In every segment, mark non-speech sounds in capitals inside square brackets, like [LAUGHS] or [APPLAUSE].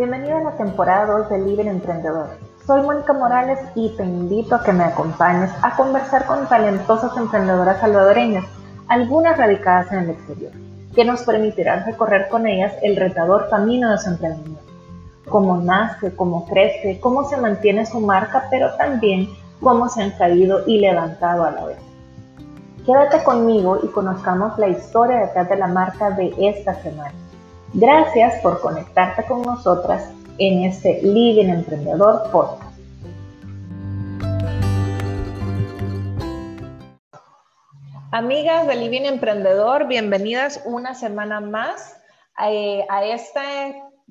Bienvenido a la temporada 2 de Libre Emprendedor. Soy Mónica Morales y te invito a que me acompañes a conversar con talentosas emprendedoras salvadoreñas, algunas radicadas en el exterior, que nos permitirán recorrer con ellas el retador camino de su emprendimiento. Cómo nace, cómo crece, cómo se mantiene su marca, pero también cómo se han caído y levantado a la vez. Quédate conmigo y conozcamos la historia detrás de la marca de esta semana. Gracias por conectarte con nosotras en este Living Emprendedor Podcast. Amigas de Living Emprendedor, bienvenidas una semana más a, eh, a esta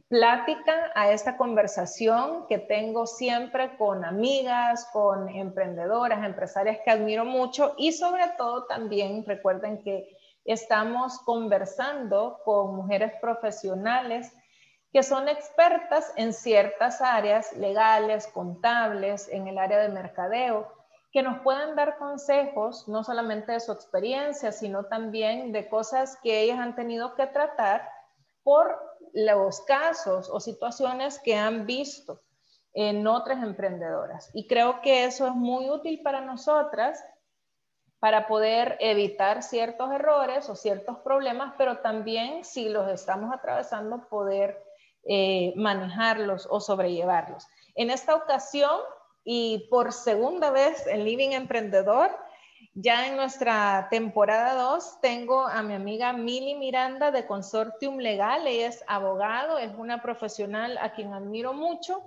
plática, a esta conversación que tengo siempre con amigas, con emprendedoras, empresarias que admiro mucho y sobre todo también recuerden que estamos conversando con mujeres profesionales que son expertas en ciertas áreas legales, contables, en el área de mercadeo, que nos pueden dar consejos, no solamente de su experiencia, sino también de cosas que ellas han tenido que tratar por los casos o situaciones que han visto en otras emprendedoras. Y creo que eso es muy útil para nosotras para poder evitar ciertos errores o ciertos problemas, pero también si los estamos atravesando, poder eh, manejarlos o sobrellevarlos. En esta ocasión y por segunda vez en Living Emprendedor, ya en nuestra temporada 2 tengo a mi amiga Mili Miranda de Consortium Legal. Ella es abogado, es una profesional a quien admiro mucho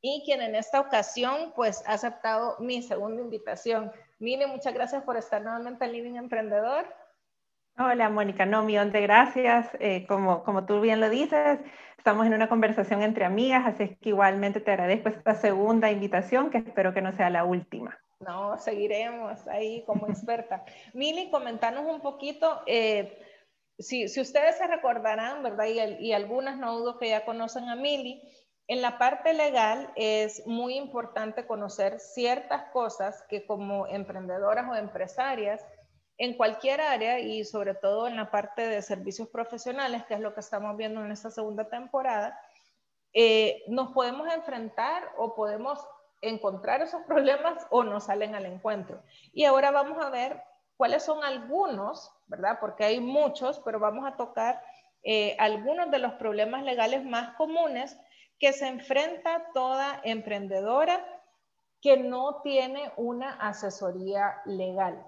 y quien en esta ocasión pues ha aceptado mi segunda invitación. Mili, muchas gracias por estar nuevamente en Living Emprendedor. Hola, Mónica. No, millón de gracias. Eh, como, como tú bien lo dices, estamos en una conversación entre amigas, así que igualmente te agradezco esta segunda invitación, que espero que no sea la última. No, seguiremos ahí como experta. [LAUGHS] Mili, comentanos un poquito, eh, si, si, ustedes se recordarán, ¿verdad? Y, y algunas no dudo que ya conocen a Mili, en la parte legal es muy importante conocer ciertas cosas que como emprendedoras o empresarias en cualquier área y sobre todo en la parte de servicios profesionales, que es lo que estamos viendo en esta segunda temporada, eh, nos podemos enfrentar o podemos encontrar esos problemas o nos salen al encuentro. Y ahora vamos a ver cuáles son algunos, ¿verdad? Porque hay muchos, pero vamos a tocar eh, algunos de los problemas legales más comunes que se enfrenta toda emprendedora que no tiene una asesoría legal.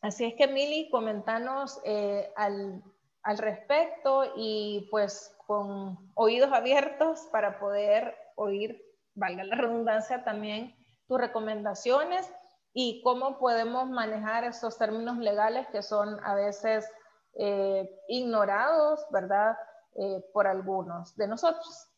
Así es que, Mili, comentanos eh, al, al respecto y pues con oídos abiertos para poder oír, valga la redundancia, también tus recomendaciones y cómo podemos manejar esos términos legales que son a veces eh, ignorados, ¿verdad? Eh, por algunos de nosotros.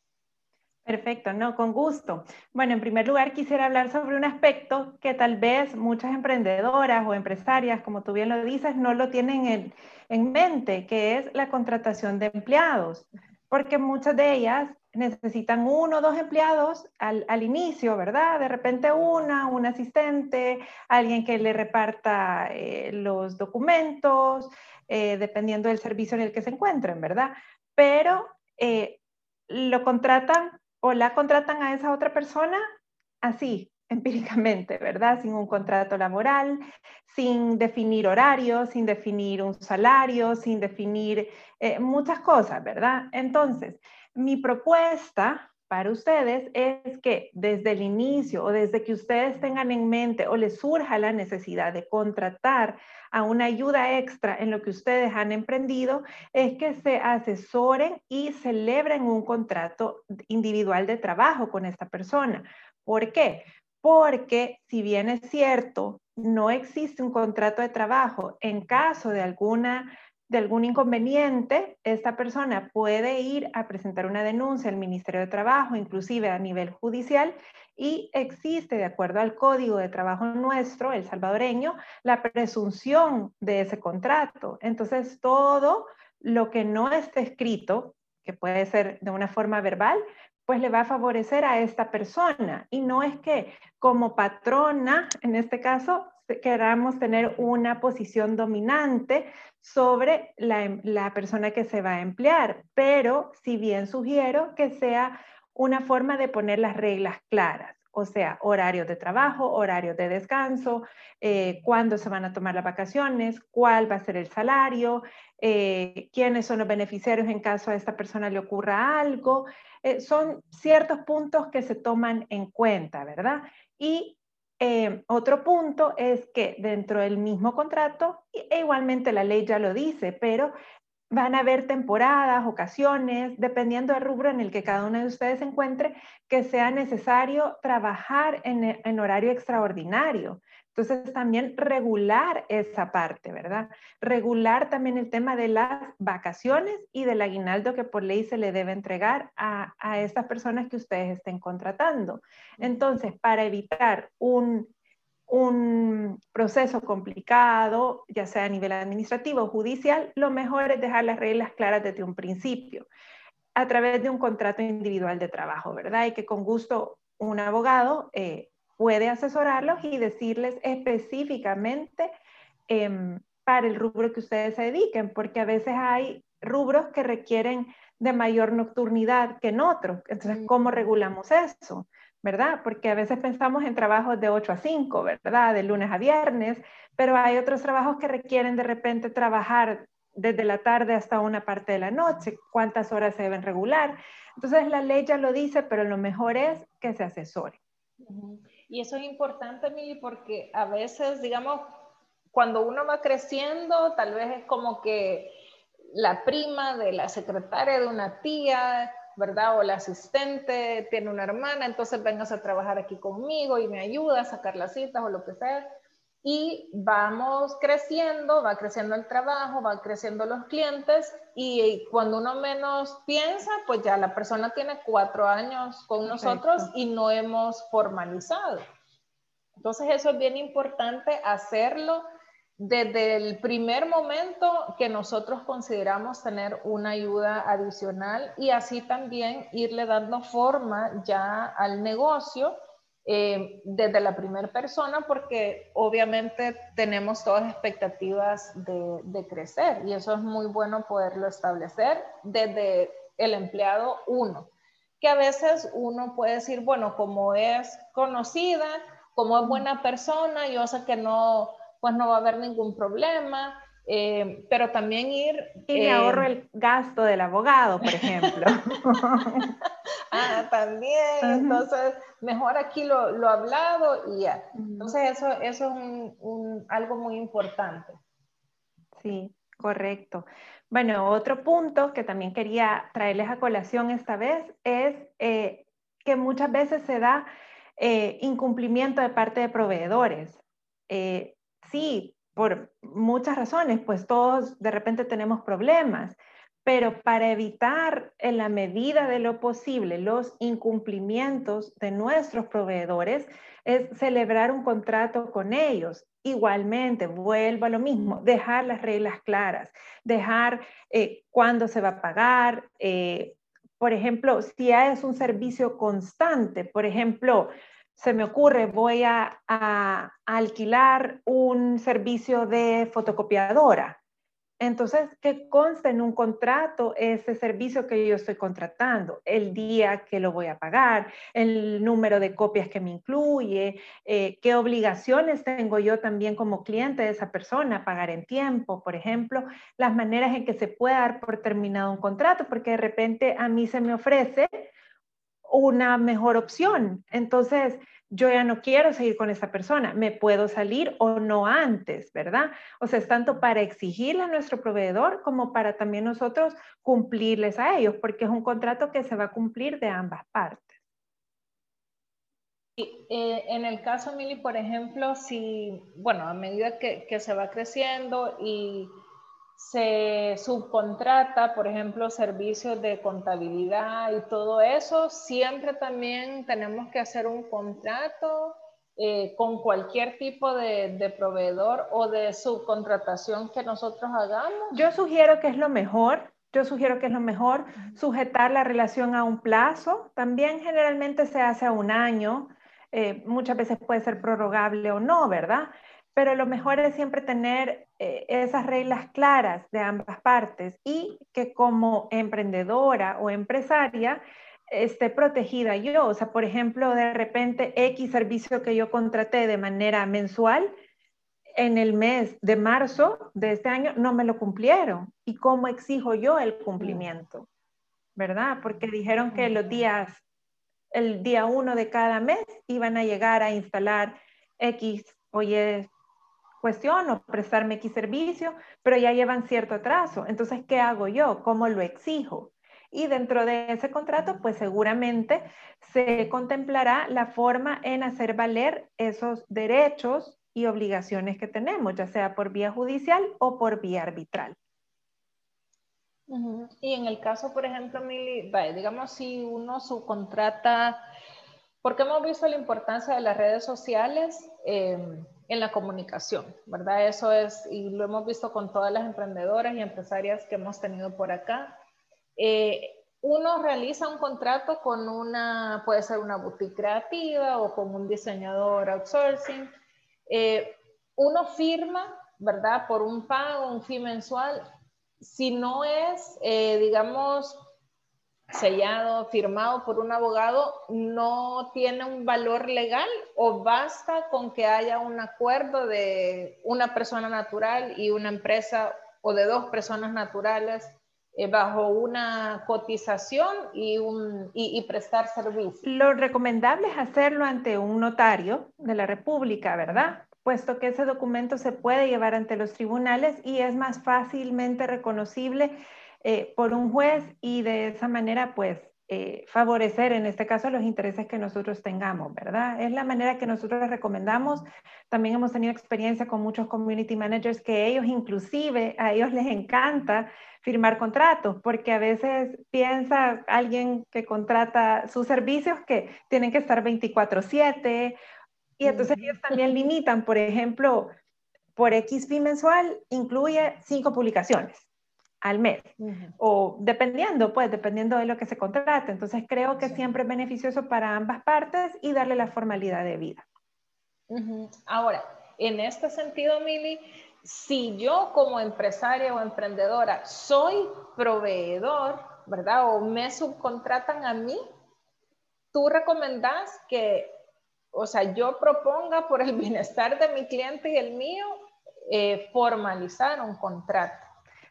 Perfecto, no, con gusto. Bueno, en primer lugar quisiera hablar sobre un aspecto que tal vez muchas emprendedoras o empresarias, como tú bien lo dices, no lo tienen en, en mente, que es la contratación de empleados, porque muchas de ellas necesitan uno o dos empleados al, al, inicio, ¿verdad? De repente una, un asistente, alguien que le reparta eh, los documentos, eh, dependiendo del servicio en el que se encuentren, ¿verdad? Pero eh, lo contratan o la contratan a esa otra persona así, [LAUGHS] empíricamente, ¿verdad? Sin un contrato laboral, sin definir horarios, sin definir un salario, sin definir eh, muchas cosas, ¿verdad? Entonces, mi propuesta para ustedes es que desde el inicio o desde que ustedes tengan en mente o les surja la necesidad de contratar a una ayuda extra en lo que ustedes han emprendido, es que se asesoren y celebren un contrato individual de trabajo con esta persona. ¿Por qué? Porque si bien es cierto, no existe un contrato de trabajo en caso de alguna de algún inconveniente, esta persona puede ir a presentar una denuncia al Ministerio de Trabajo, inclusive a nivel judicial, y existe, de acuerdo al Código de Trabajo nuestro, el salvadoreño, la presunción de ese contrato. Entonces, todo lo que no esté escrito, que puede ser de una forma verbal, pues le va a favorecer a esta persona. Y no es que como patrona, en este caso, queramos tener una posición dominante sobre la, la persona que se va a emplear, pero si bien sugiero que sea una forma de poner las reglas claras o sea, horarios de trabajo, horarios de descanso, eh, cuándo se van a tomar las vacaciones, cuál va a ser el salario, eh, quiénes son los beneficiarios en caso a esta persona le ocurra algo. Eh, son ciertos puntos que se toman en cuenta, ¿verdad? Y otro punto es que dentro del mismo contrato, e igualmente la ley ya lo dice, pero van a haber temporadas, ocasiones, dependiendo del rubro en el que cada uno de ustedes se encuentre, que sea necesario trabajar en, horario extraordinario. Entonces, también regular esa parte, ¿verdad? Regular también el tema de las vacaciones y del aguinaldo que por ley se le debe entregar a, a estas personas que ustedes estén contratando. Entonces, para evitar un un proceso complicado, ya sea a nivel administrativo o judicial, lo mejor es dejar las reglas claras desde un principio, a través de un contrato individual de trabajo, ¿verdad? Y que con gusto un abogado eh, puede asesorarlos y decirles específicamente em, para el rubro que ustedes se dediquen, porque a veces hay rubros que requieren de mayor nocturnidad que en otros. Entonces, ¿cómo regulamos eso? ¿verdad? Porque a veces pensamos en trabajos de 8 a 5, ¿verdad? De lunes a viernes, pero hay otros trabajos que requieren de repente trabajar desde la tarde hasta una parte de la noche, cuántas horas se deben regular. Entonces la ley ya lo dice, pero lo mejor es que se asesore. Y eso es importante, Mili, porque a veces, digamos, cuando uno va creciendo, tal vez es como que la prima de la secretaria de una tía ¿verdad? O la asistente tiene una hermana, entonces vengas a trabajar aquí conmigo y me ayuda a sacar las citas o lo que sea. Y vamos creciendo, va creciendo el trabajo, va creciendo los clientes y cuando uno menos piensa, pues ya la persona tiene cuatro años con nosotros y no hemos formalizado. Entonces eso es bien importante hacerlo desde el primer momento que nosotros consideramos tener una ayuda adicional y así también irle dando forma ya al negocio eh, desde la primera persona porque obviamente tenemos todas expectativas de, de, crecer y eso es muy bueno poderlo establecer desde el empleado uno, que a veces uno puede decir, bueno, como es conocida, como es buena persona, yo sé que no pues no va a haber ningún problema. Eh, pero también ir... Y me ahorro el gasto del abogado, por ejemplo. [LAUGHS] ah, también. Entonces, mejor aquí lo, lo hablado y ya. Entonces, eso, eso es un, algo muy importante. Sí, correcto. Bueno, otro punto que también quería traerles a colación esta vez es eh, que muchas veces se da eh, incumplimiento de parte de proveedores sí, por muchas razones, pues todos de repente tenemos problemas, pero para evitar en la medida de lo posible los incumplimientos de nuestros proveedores es celebrar un contrato con ellos. Igualmente, vuelvo a lo mismo, dejar las reglas claras, dejar eh, cuándo se va a pagar. Eh, por ejemplo, si es un servicio constante, por ejemplo, se me ocurre, voy a, alquilar un servicio de fotocopiadora. Entonces, que conste en un contrato ese servicio que yo estoy contratando, el día que lo voy a pagar, el número de copias que me incluye, eh, qué obligaciones tengo yo también como cliente de esa persona, pagar en tiempo, por ejemplo, las maneras en que se puede dar por terminado un contrato, porque de repente a mí se me ofrece una mejor opción. Entonces, yo ya no quiero seguir con esa persona, me puedo salir o no antes, ¿verdad? O sea, es tanto para exigirle a nuestro proveedor como para también nosotros cumplirles a ellos, porque es un contrato que se va a cumplir de ambas partes. Y, eh, en el caso, Mili, por ejemplo, si, bueno, a medida que se va creciendo y se subcontrata, por ejemplo, servicios de contabilidad y todo eso, siempre también tenemos que hacer un contrato eh, con cualquier tipo de, proveedor o de subcontratación que nosotros hagamos. Yo sugiero que es lo mejor. Yo sugiero que es lo mejor sujetar la relación a un plazo. También generalmente se hace a un año. Eh, muchas veces puede ser prorrogable o no, ¿verdad? Pero lo mejor es siempre tener eh, esas reglas claras de ambas partes y que como emprendedora o empresaria esté protegida yo. O sea, por ejemplo, de repente X servicio que yo contraté de manera mensual, en el mes de marzo de este año no me lo cumplieron. ¿Y cómo exijo yo el cumplimiento? ¿Verdad? Porque dijeron que los días, el día uno de cada mes iban a llegar a instalar X o Y cuestión o prestarme X servicio, pero ya llevan cierto atraso. Entonces, ¿qué hago yo? ¿Cómo lo exijo? Y dentro de ese contrato, pues seguramente se contemplará la forma en hacer valer esos derechos y obligaciones que tenemos, ya sea por vía judicial o por vía arbitral. Y en el caso, por ejemplo, Mili, digamos si uno subcontrata, porque hemos visto la importancia de las redes sociales em, en la comunicación, ¿verdad? Eso es, y lo hemos visto con todas las emprendedoras y empresarias que hemos tenido por acá. Eh, uno realiza un contrato con una, puede ser una boutique creativa o con un diseñador outsourcing, eh, uno firma, ¿verdad? Por un pago, un fee mensual, si no es, eh, digamos, sellado, firmado por un abogado, no tiene un valor legal o basta con que haya un acuerdo de una persona natural y una empresa o de dos personas naturales eh, bajo una cotización y, un, y, prestar servicio. Lo recomendable es hacerlo ante un notario de la República, ¿verdad? Puesto que ese documento se puede llevar ante los tribunales y es más fácilmente reconocible eh, por un juez y de esa manera, pues, eh, favorecer en este caso los intereses que nosotros tengamos, ¿verdad? Es la manera que nosotros recomendamos. También hemos tenido experiencia con muchos community managers que ellos inclusive, a ellos les encanta firmar contratos, porque a veces piensa alguien que contrata sus servicios que tienen que estar 24/7 y entonces ellos también limitan, por ejemplo, por X mensual incluye cinco publicaciones al mes o dependiendo, pues dependiendo de lo que se contrate. Entonces creo que siempre es beneficioso para ambas partes y darle la formalidad de vida. Ahora, en este sentido, Mili, si yo como empresaria o emprendedora soy proveedor, ¿verdad? O me subcontratan a mí, tú recomendás que, o sea, yo proponga por el [LAUGHS] bienestar de mi cliente y el mío, eh, formalizar un contrato.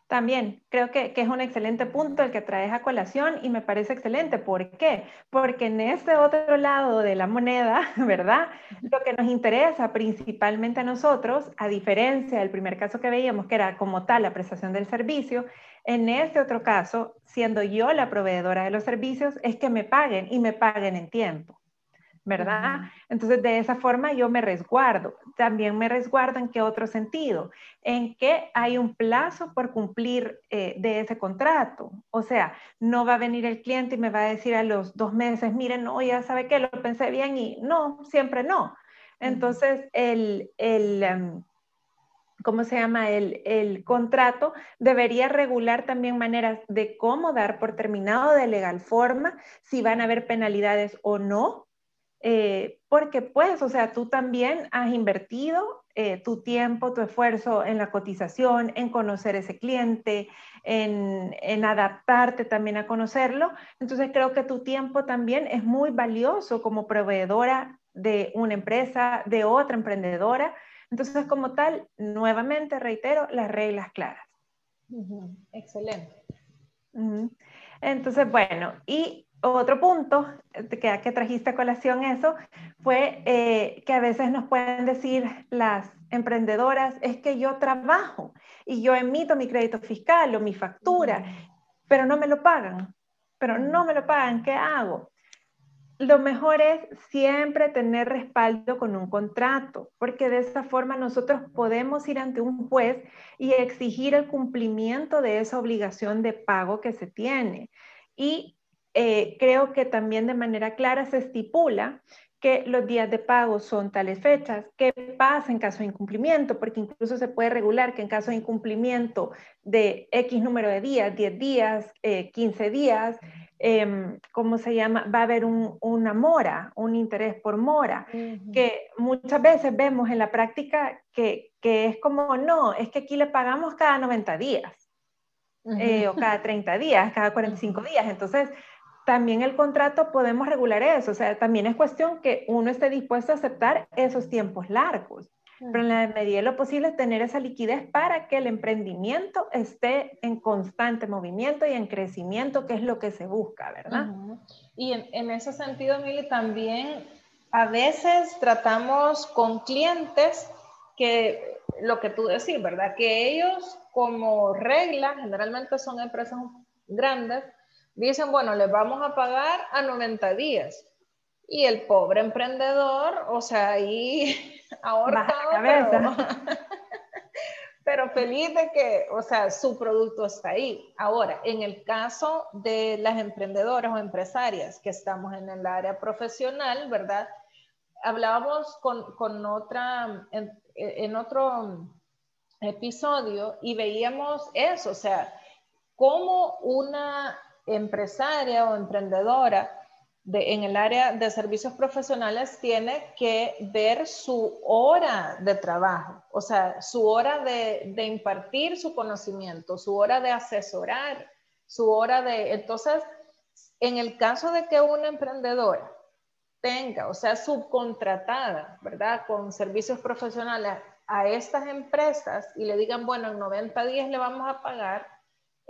También creo que, es un excelente punto el que traes a colación y me parece excelente. ¿Por qué? Porque en ese otro lado de la moneda, [LAUGHS] ¿verdad? Lo que nos interesa principalmente a nosotros, a diferencia del primer caso que veíamos, que era como tal la prestación del servicio, en este otro caso, siendo yo la proveedora de los servicios, es que me paguen y me paguen en tiempo. ¿Verdad? Entonces, de esa forma yo me resguardo. También me resguardo en qué otro sentido, en que hay un plazo por cumplir eh, de ese contrato. O sea, no va a venir el cliente y me va a decir a los dos meses, miren, no, ya sabe que lo pensé bien y no, siempre no. Entonces, el, el em, ¿cómo se llama? El, el, contrato debería regular también maneras de cómo dar por terminado de legal forma, si van a haber penalidades o no, eh, porque pues, o sea, tú también has invertido eh, tu tiempo, tu esfuerzo en la cotización, en conocer ese cliente, en, en, adaptarte también a conocerlo. Entonces creo que tu tiempo también es muy valioso como proveedora de una empresa, de otra emprendedora. Entonces, como tal, nuevamente reitero las reglas claras. Excelente. Entonces, bueno, y otro punto que, que trajiste a colación eso fue eh, que a veces nos pueden decir las emprendedoras, es que yo trabajo y yo emito mi crédito fiscal o mi factura, pero no me lo pagan, pero no me lo pagan, ¿qué hago? Lo mejor es siempre tener respaldo con un contrato, porque de esa forma nosotros podemos ir ante un juez y exigir el cumplimiento de esa obligación de pago que se tiene. Y eh, creo que también de manera clara se estipula que los días de pago son tales fechas, qué pasa en caso de incumplimiento, porque incluso se puede regular que en caso de incumplimiento de X número de días, 10 días, 15 eh, días, em, ¿cómo se llama? Va a haber una mora, un interés por mora, que muchas veces vemos en la práctica que, que, es como, no, es que aquí le pagamos cada 90 días, eh, o cada 30 días, cada 45 días. Entonces, también el contrato podemos regular eso, o sea, también es cuestión que uno esté dispuesto a aceptar esos tiempos largos. Pero en la medida de lo posible tener esa liquidez para que el emprendimiento esté en constante movimiento y en crecimiento, que es lo que se busca, ¿verdad? Y en, en, ese sentido, Mili, también a veces tratamos con clientes que lo que tú decís, ¿verdad? Que ellos como regla, generalmente son empresas grandes, dicen, bueno, les vamos a pagar a 90 días. Y el pobre emprendedor, o sea, ahí [LAUGHS] ahorcado, pero, [LAUGHS] pero feliz de que, o sea, su producto está ahí. Ahora, en el caso de las emprendedoras o empresarias que estamos en el área profesional, ¿verdad? Hablábamos con, con otra, en, en otro episodio y veíamos eso, o sea, cómo una empresaria o emprendedora en el área de servicios profesionales tiene que ver su hora de trabajo, o sea, su hora de, de impartir su conocimiento, su hora de asesorar, su hora de... Entonces, en el caso de que una emprendedora tenga, o sea, subcontratada, ¿verdad? Con servicios profesionales a estas empresas y le digan, bueno, en 90 días le vamos a pagar,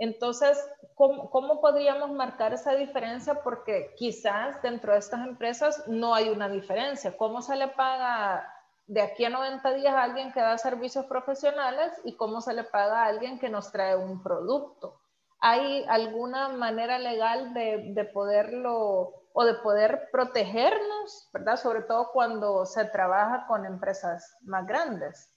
entonces, ¿cómo, podríamos marcar esa diferencia? Porque quizás dentro de estas empresas no hay una diferencia. ¿Cómo se le paga de aquí a 90 días a alguien que da servicios profesionales y cómo se le paga a alguien que nos trae un producto? ¿Hay alguna manera legal de, de poderlo o de poder protegernos, ¿verdad? Sobre todo cuando se trabaja con empresas más grandes.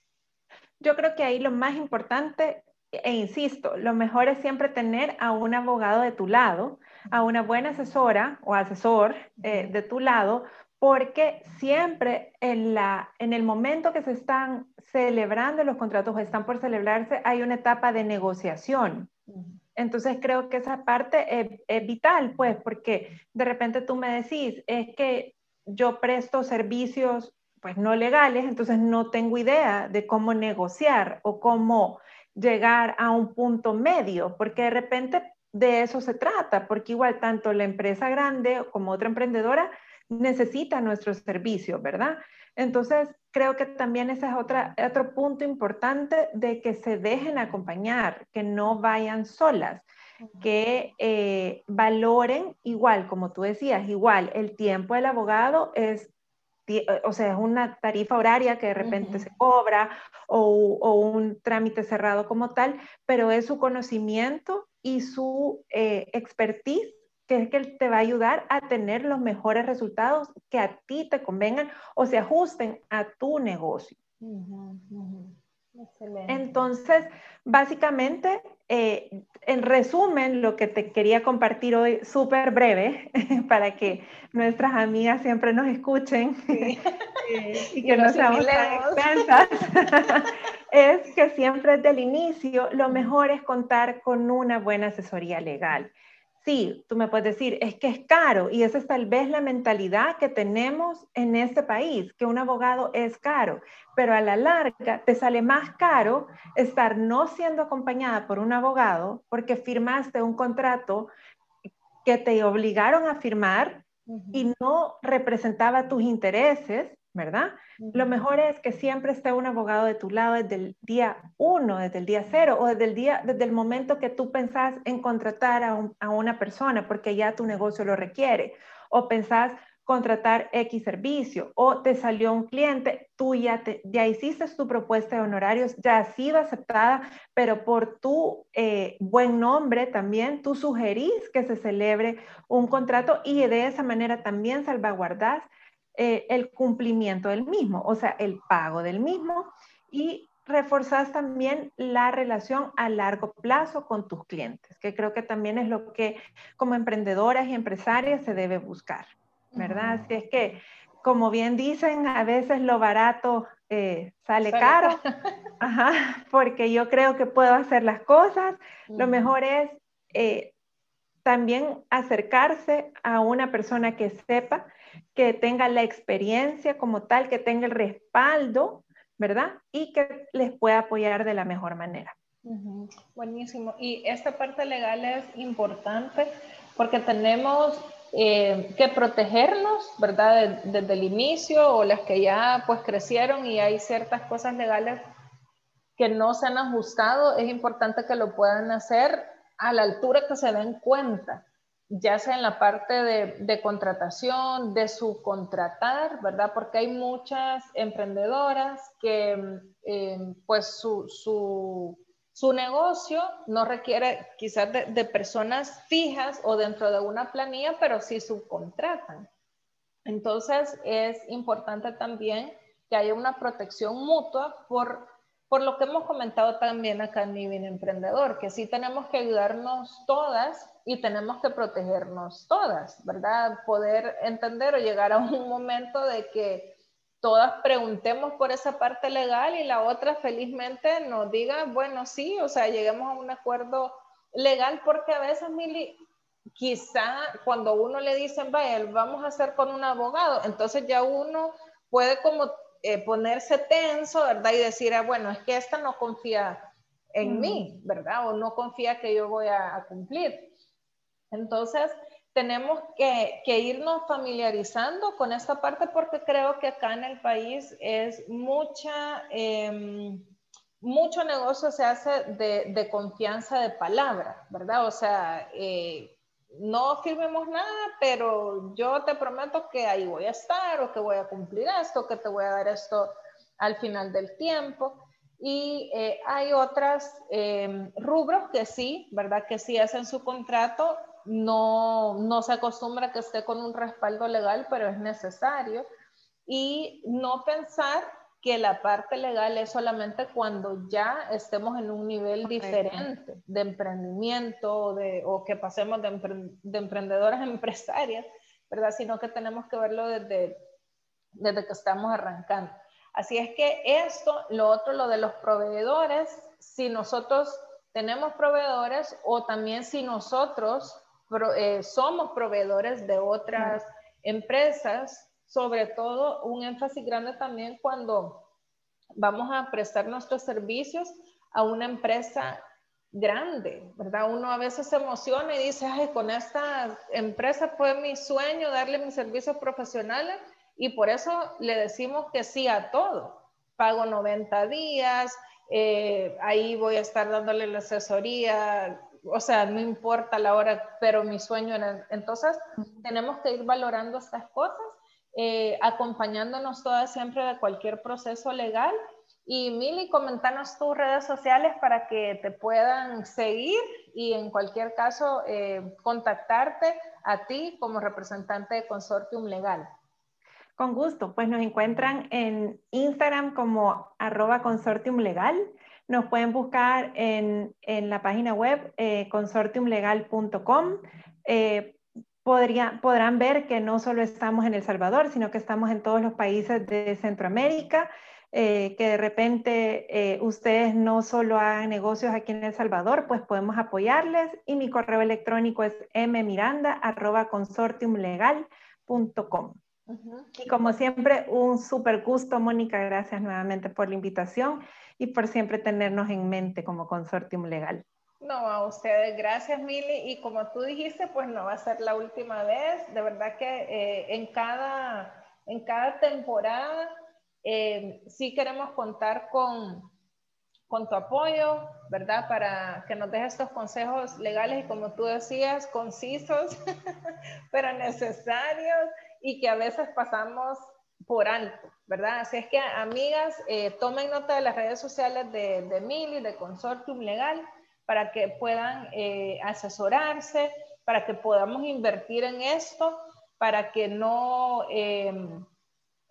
Yo creo que ahí lo más importante e insisto, lo mejor es siempre tener a un abogado de tu lado, a una buena asesora o asesor eh, de tu lado, porque siempre en, la, en el momento que se están celebrando los contratos o están por celebrarse, hay una etapa de negociación. Entonces creo que esa parte es, es, vital, pues, porque de repente tú me decís, es que yo presto servicios pues no legales, entonces no tengo idea de cómo negociar o cómo llegar a un punto medio, porque de repente de eso se trata, porque igual tanto la empresa grande como otra emprendedora necesita nuestros servicios, ¿verdad? Entonces, creo que también ese es otra, otro punto importante de que se dejen acompañar, que no vayan solas, que eh, valoren igual, como tú decías, igual el tiempo del abogado es o sea, es una tarifa horaria que de repente se cobra o, un trámite cerrado como tal, pero es su conocimiento y su eh, expertise que es que te va a ayudar a tener los mejores resultados que a ti te convengan o se ajusten a tu negocio. Entonces, básicamente, eh, en resumen, lo que te quería compartir hoy, súper breve, [LAUGHS] para que nuestras amigas siempre nos escuchen [LAUGHS] eh, y que no seamos tan [LAUGHS] es que siempre desde el inicio lo mejor es contar con una buena asesoría legal sí, tú me puedes decir, es que es caro y esa es tal vez la mentalidad que tenemos en este país, que un abogado es caro, pero a la larga te sale más caro estar no siendo acompañada por un abogado porque firmaste un contrato que te obligaron a firmar y no representaba tus intereses ¿verdad? Lo mejor es que siempre esté un abogado de tu lado desde el día uno, desde el día cero o desde el, día, desde el momento que tú pensás en contratar a, una persona porque ya tu negocio lo requiere o pensás contratar X servicio o te salió un cliente, tú ya, te, ya hiciste tu propuesta de honorarios, ya ha sido aceptada, pero por tu eh, buen nombre también, tú sugerís que se celebre un contrato y de esa manera también salvaguardas eh, el cumplimiento del mismo, o sea, el pago del mismo y reforzas también la relación a largo plazo con tus clientes, que creo que también es lo que como emprendedoras y empresarias se debe buscar, ¿verdad? Así es que, como bien dicen, a veces lo barato eh, sale, caro, [LAUGHS] porque yo creo que puedo hacer las cosas, lo mejor es eh, también acercarse a una persona que sepa, que tenga la experiencia como tal, que tenga el respaldo, ¿verdad? Y que les pueda apoyar de la mejor manera. Buenísimo. Y esta parte legal es importante porque tenemos eh, que protegernos, ¿verdad? desde el inicio o las que ya pues crecieron y hay ciertas cosas legales que no se han ajustado, es importante que lo puedan hacer a la altura que se den cuenta, ya sea en la parte de, contratación, de subcontratar, ¿verdad? Porque hay muchas emprendedoras que eh, pues su, su, negocio no requiere quizás de, personas fijas o dentro de una planilla, pero sí subcontratan. Entonces es importante también que haya una protección mutua por por lo que hemos comentado también acá en Living Emprendedor, que sí tenemos que ayudarnos todas y tenemos que protegernos todas, ¿verdad? Poder entender o llegar a un momento de que todas preguntemos por esa parte legal y la otra felizmente nos diga, bueno, sí, o sea, lleguemos a un acuerdo legal, porque a veces, Mili, quizá cuando uno le dicen, vaya, vamos a hacer con un abogado, entonces ya uno puede como eh, ponerse tenso, ¿verdad? Y decir, ah, bueno, es que esta no confía en mí, ¿verdad? O no confía que yo voy a, cumplir. Entonces, tenemos que, irnos familiarizando con esta parte porque creo que acá en el país es mucha, em, mucho negocio se hace de, de, confianza de palabra, ¿verdad? O sea, eh, no firmemos nada, pero yo te prometo que ahí voy a estar o que voy a cumplir esto, que te voy a dar esto al final del tiempo. Y eh, hay otras eh, rubros que sí, ¿verdad? Que sí hacen su contrato, no, no se acostumbra que esté con un respaldo legal, pero es necesario. Y no pensar que la parte legal es solamente cuando ya estemos en un nivel diferente de emprendimiento o, de, o que pasemos de, de, emprendedoras a empresarias, ¿verdad? Sino que tenemos que verlo desde, desde que estamos arrancando. Así es que esto, lo otro, lo de los proveedores, si nosotros tenemos proveedores o también si nosotros eh, somos proveedores de otras empresas, sobre todo un énfasis grande también cuando vamos a prestar nuestros servicios a una empresa grande, ¿verdad? Uno a veces se emociona y dice, ay, con esta empresa fue mi sueño darle mis servicios profesionales y por eso le decimos que sí a todo. Pago 90 días, eh, ahí voy a estar dándole la asesoría, o sea, no importa la hora, pero mi sueño era... Entonces, tenemos que ir valorando estas cosas eh, acompañándonos todas siempre de cualquier proceso legal. Y Mili, comentanos tus redes sociales para que te puedan seguir y en cualquier caso eh, contactarte a ti como representante de Consortium Legal. Con gusto, pues nos encuentran en Instagram como arroba consortium legal. Nos pueden buscar en, en la página web eh, consortiumlegal.com. Eh, podrán ver que no solo estamos en El Salvador, sino que estamos en todos los países de Centroamérica, eh, que de repente ustedes no solo hagan negocios aquí en El Salvador, pues podemos apoyarles y mi correo electrónico es mmiranda.consortiumlegal.com. Y como siempre, un súper gusto, Mónica, gracias nuevamente por la invitación y por siempre tenernos en mente como Consortium Legal. No, a ustedes, gracias Mili. Y como tú dijiste, pues no va a ser la última vez. De verdad que eh, en, cada, en cada temporada eh, sí queremos contar con, con tu apoyo, ¿verdad? Para que nos dejes estos consejos legales y como tú decías, concisos, [LAUGHS] pero necesarios y que a veces pasamos por alto, ¿verdad? Así es que, amigas, eh, tomen nota de las redes sociales de, de Mili, de Consortium Legal para que puedan eh, asesorarse, para que podamos invertir en esto, para que no em,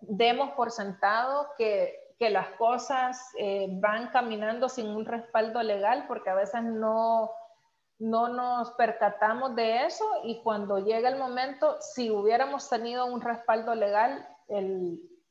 demos por sentado que, las cosas eh, van caminando sin un respaldo legal, porque a veces no, no nos percatamos de eso y cuando llega el momento, si hubiéramos tenido un respaldo legal,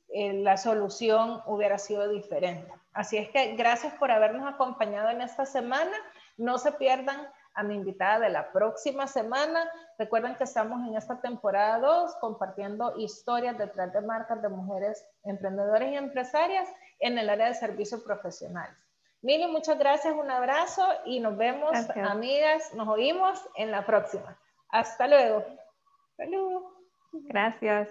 la solución hubiera sido diferente. Así es que gracias por habernos acompañado en esta semana. No se pierdan a mi invitada de la próxima semana. Recuerden que estamos en esta temporada 2 compartiendo historias detrás de marcas de mujeres emprendedoras y empresarias en el área de servicios profesionales. Mili, muchas gracias, un abrazo y nos vemos, amigas, nos oímos en la próxima. Hasta luego. Salud. Gracias.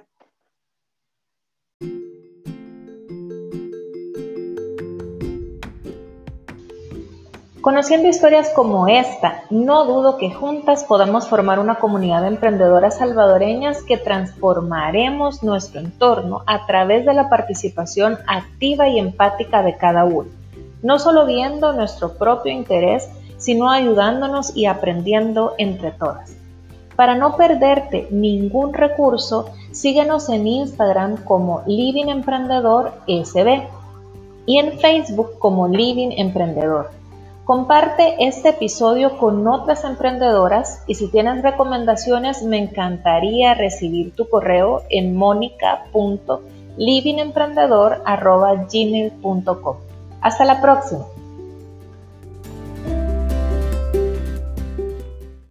Conociendo historias como esta, no dudo que juntas podamos formar una comunidad de emprendedoras salvadoreñas que transformaremos nuestro entorno a través de la participación activa y empática de cada uno, no solo viendo nuestro propio interés, sino ayudándonos y aprendiendo entre todas. Para no perderte ningún recurso, síguenos en Instagram como Living Emprendedor SB y en Facebook como Living Emprendedor. Comparte este episodio con otras emprendedoras y si tienes recomendaciones me encantaría recibir tu correo en monica.livingemprendedor.gmail.com. Hasta la próxima.